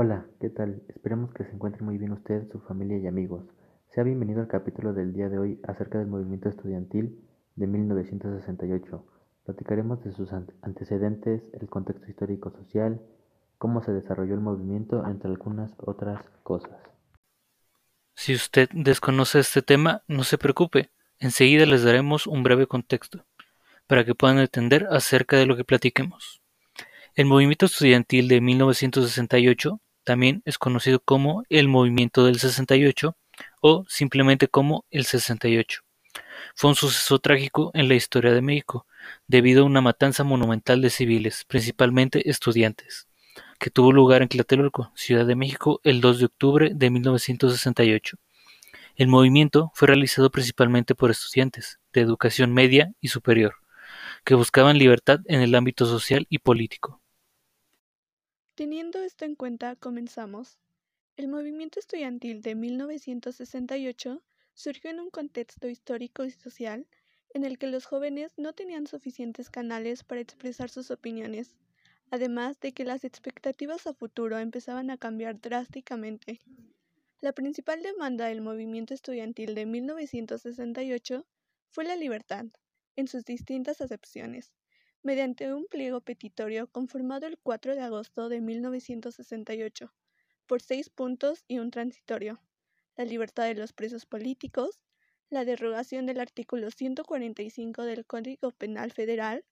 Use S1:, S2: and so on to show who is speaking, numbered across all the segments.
S1: Hola, ¿qué tal? Esperemos que se encuentre muy bien usted, su familia y amigos. Sea bienvenido al capítulo del día de hoy acerca del movimiento estudiantil de 1968. Platicaremos de sus antecedentes, el contexto histórico-social, cómo se desarrolló el movimiento, entre algunas otras cosas.
S2: Si usted desconoce este tema, no se preocupe, enseguida les daremos un breve contexto, para que puedan entender acerca de lo que platiquemos. El movimiento estudiantil de 1968 también es conocido como el Movimiento del 68 o simplemente como el 68. Fue un suceso trágico en la historia de México, debido a una matanza monumental de civiles, principalmente estudiantes, que tuvo lugar en Tlatelolco, Ciudad de México, el 2 de octubre de 1968. El movimiento fue realizado principalmente por estudiantes de educación media y superior, que buscaban libertad en el ámbito social y político.
S3: Teniendo esto en cuenta, comenzamos. El movimiento estudiantil de 1968 surgió en un contexto histórico y social en el que los jóvenes no tenían suficientes canales para expresar sus opiniones, además de que las expectativas a futuro empezaban a cambiar drásticamente. La principal demanda del movimiento estudiantil de 1968 fue la libertad, en sus distintas acepciones, mediante un pliego petitorio conformado el 4 de agosto de 1968, por seis puntos y un transitorio, la libertad de los presos políticos, la derogación del artículo 145 del Código Penal Federal,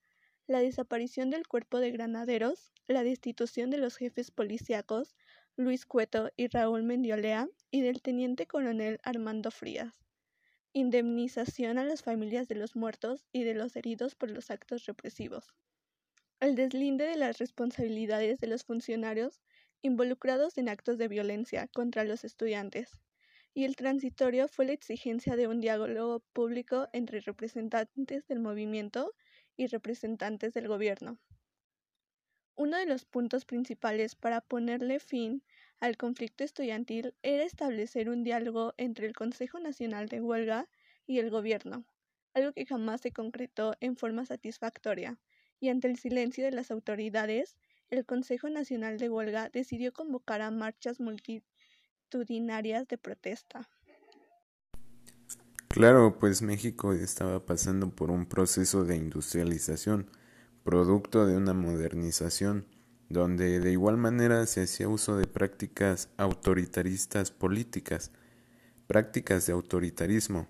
S3: la desaparición del cuerpo de granaderos, la destitución de los jefes policíacos Luis Cueto y Raúl Mendiolea y del teniente coronel Armando Frías indemnización a las familias de los muertos y de los heridos por los actos represivos, el deslinde de las responsabilidades de los funcionarios involucrados en actos de violencia contra los estudiantes, y el transitorio fue la exigencia de un diálogo público entre representantes del movimiento y representantes del gobierno. Uno de los puntos principales para ponerle fin al conflicto estudiantil era establecer un diálogo entre el Consejo Nacional de Huelga y el gobierno, algo que jamás se concretó en forma satisfactoria, y ante el silencio de las autoridades, el Consejo Nacional de Huelga decidió convocar a marchas multitudinarias de protesta.
S4: Claro, pues México estaba pasando por un proceso de industrialización, producto de una modernización donde de igual manera se hacía uso de prácticas autoritaristas políticas, prácticas de autoritarismo,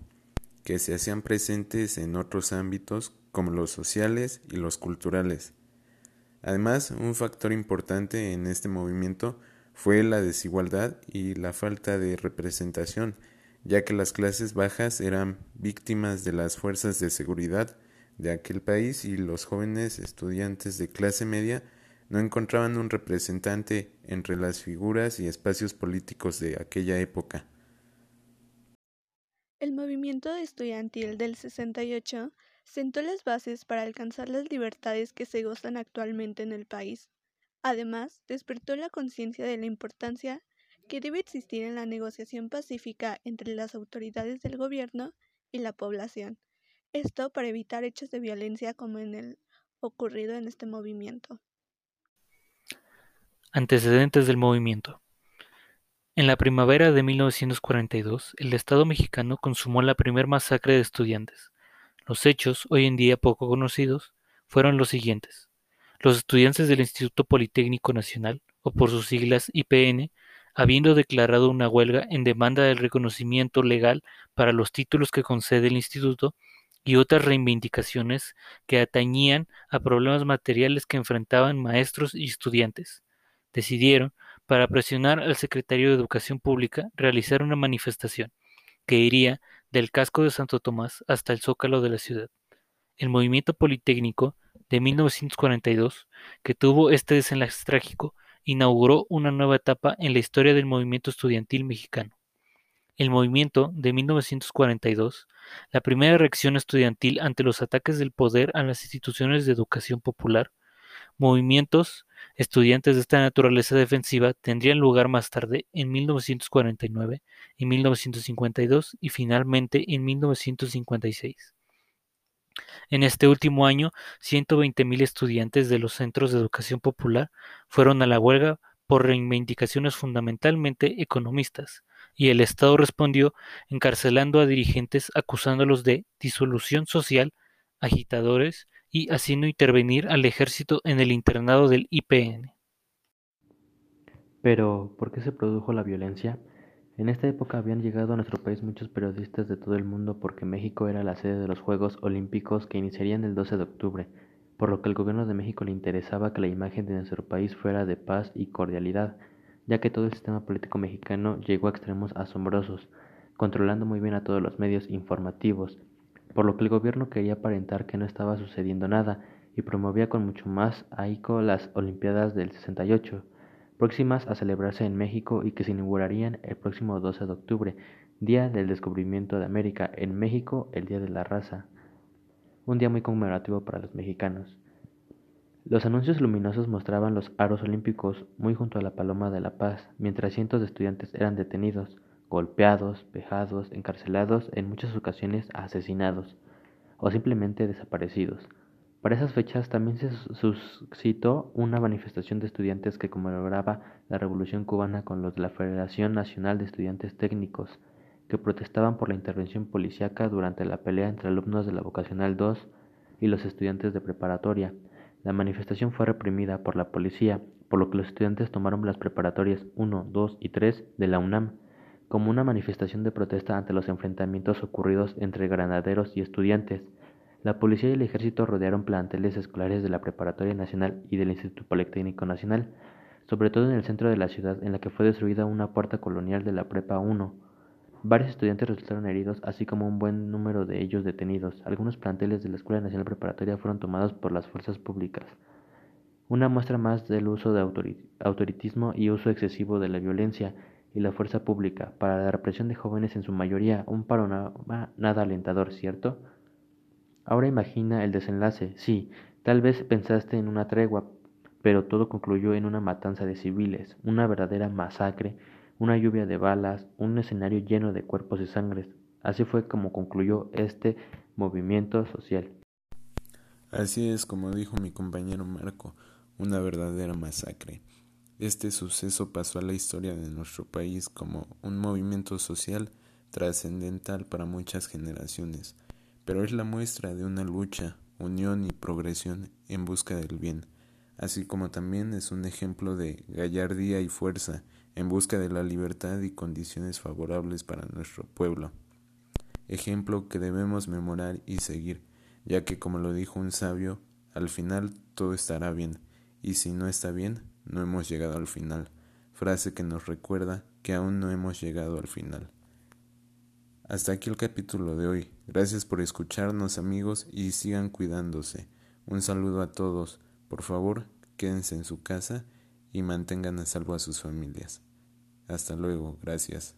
S4: que se hacían presentes en otros ámbitos como los sociales y los culturales. Además, un factor importante en este movimiento fue la desigualdad y la falta de representación, ya que las clases bajas eran víctimas de las fuerzas de seguridad de aquel país y los jóvenes estudiantes de clase media no encontraban un representante entre las figuras y espacios políticos de aquella época.
S3: El movimiento estudiantil del 68 sentó las bases para alcanzar las libertades que se gozan actualmente en el país. Además, despertó la conciencia de la importancia que debe existir en la negociación pacífica entre las autoridades del gobierno y la población. Esto para evitar hechos de violencia como en el ocurrido en este movimiento.
S2: Antecedentes del movimiento. En la primavera de 1942, el Estado mexicano consumó la primera masacre de estudiantes. Los hechos, hoy en día poco conocidos, fueron los siguientes. Los estudiantes del Instituto Politécnico Nacional, o por sus siglas IPN, habiendo declarado una huelga en demanda del reconocimiento legal para los títulos que concede el instituto y otras reivindicaciones que atañían a problemas materiales que enfrentaban maestros y estudiantes decidieron, para presionar al secretario de Educación Pública, realizar una manifestación que iría del casco de Santo Tomás hasta el zócalo de la ciudad. El movimiento politécnico de 1942, que tuvo este desenlace trágico, inauguró una nueva etapa en la historia del movimiento estudiantil mexicano. El movimiento de 1942, la primera reacción estudiantil ante los ataques del poder a las instituciones de educación popular, movimientos estudiantes de esta naturaleza defensiva tendrían lugar más tarde en 1949, en 1952 y finalmente en 1956. En este último año, 120.000 estudiantes de los centros de educación popular fueron a la huelga por reivindicaciones fundamentalmente economistas, y el Estado respondió encarcelando a dirigentes acusándolos de disolución social, agitadores y haciendo intervenir al ejército en el internado del IPN.
S1: Pero, ¿por qué se produjo la violencia? En esta época habían llegado a nuestro país muchos periodistas de todo el mundo porque México era la sede de los Juegos Olímpicos que iniciarían el 12 de octubre, por lo que al gobierno de México le interesaba que la imagen de nuestro país fuera de paz y cordialidad, ya que todo el sistema político mexicano llegó a extremos asombrosos, controlando muy bien a todos los medios informativos, por lo que el gobierno quería aparentar que no estaba sucediendo nada y promovía con mucho más ahínco las Olimpiadas del 68, próximas a celebrarse en México y que se inaugurarían el próximo 12 de octubre, día del descubrimiento de América, en México el Día de la Raza, un día muy conmemorativo para los mexicanos. Los anuncios luminosos mostraban los aros olímpicos muy junto a la Paloma de la Paz, mientras cientos de estudiantes eran detenidos, golpeados, vejados, encarcelados, en muchas ocasiones asesinados, o simplemente desaparecidos. Para esas fechas también se suscitó una manifestación de estudiantes que conmemoraba la Revolución cubana con los de la Federación Nacional de Estudiantes Técnicos, que protestaban por la intervención policíaca durante la pelea entre alumnos de la Vocacional 2 y los estudiantes de preparatoria, la manifestación fue reprimida por la policía, por lo que los estudiantes tomaron las preparatorias 1, 2 y 3 de la UNAM como una manifestación de protesta ante los enfrentamientos ocurridos entre granaderos y estudiantes. La policía y el ejército rodearon planteles escolares de la Preparatoria Nacional y del Instituto Politécnico Nacional, sobre todo en el centro de la ciudad en la que fue destruida una puerta colonial de la Prepa 1. Varios estudiantes resultaron heridos, así como un buen número de ellos detenidos. Algunos planteles de la Escuela Nacional Preparatoria fueron tomados por las fuerzas públicas. Una muestra más del uso de autoritismo y uso excesivo de la violencia y la fuerza pública para la represión de jóvenes en su mayoría, un panorama nada alentador, ¿cierto? Ahora imagina el desenlace. Sí, tal vez pensaste en una tregua, pero todo concluyó en una matanza de civiles, una verdadera masacre una lluvia de balas, un escenario lleno de cuerpos y sangres. Así fue como concluyó este movimiento social.
S4: Así es como dijo mi compañero Marco, una verdadera masacre. Este suceso pasó a la historia de nuestro país como un movimiento social trascendental para muchas generaciones, pero es la muestra de una lucha, unión y progresión en busca del bien, así como también es un ejemplo de gallardía y fuerza en busca de la libertad y condiciones favorables para nuestro pueblo. Ejemplo que debemos memorar y seguir, ya que como lo dijo un sabio, al final todo estará bien, y si no está bien, no hemos llegado al final, frase que nos recuerda que aún no hemos llegado al final. Hasta aquí el capítulo de hoy. Gracias por escucharnos amigos y sigan cuidándose. Un saludo a todos. Por favor, quédense en su casa y mantengan a salvo a sus familias. Hasta luego, gracias.